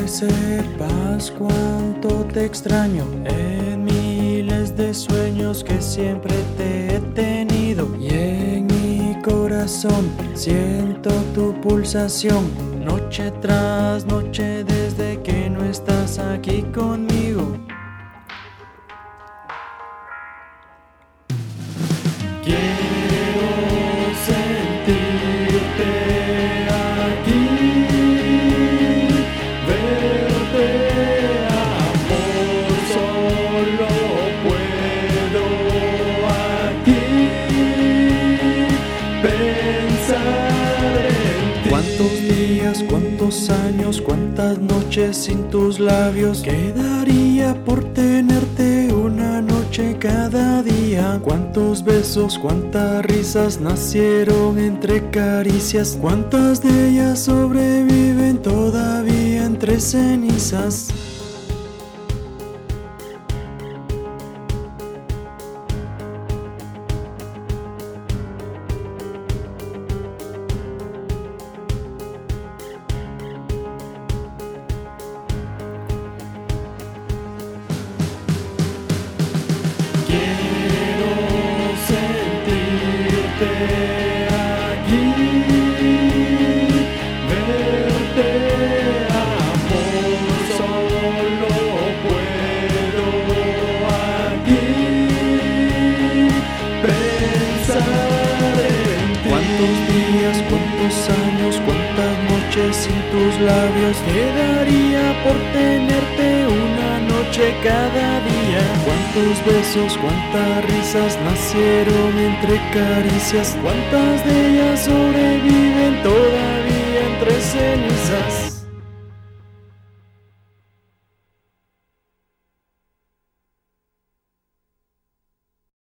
que sepas cuánto te extraño. En miles de sueños que siempre te he tenido. Y en mi corazón siento tu pulsación. Noche tras noche desde que no estás aquí conmigo. Cuántos años, cuántas noches sin tus labios quedaría por tenerte una noche cada día? ¿Cuántos besos, cuántas risas nacieron entre caricias? ¿Cuántas de ellas sobreviven todavía entre cenizas? Años, cuántas noches sin tus labios quedaría por tenerte una cada día? ¿Cuántos besos, cuántas risas nacieron entre caricias? ¿Cuántas de ellas sobreviven todavía entre cenizas?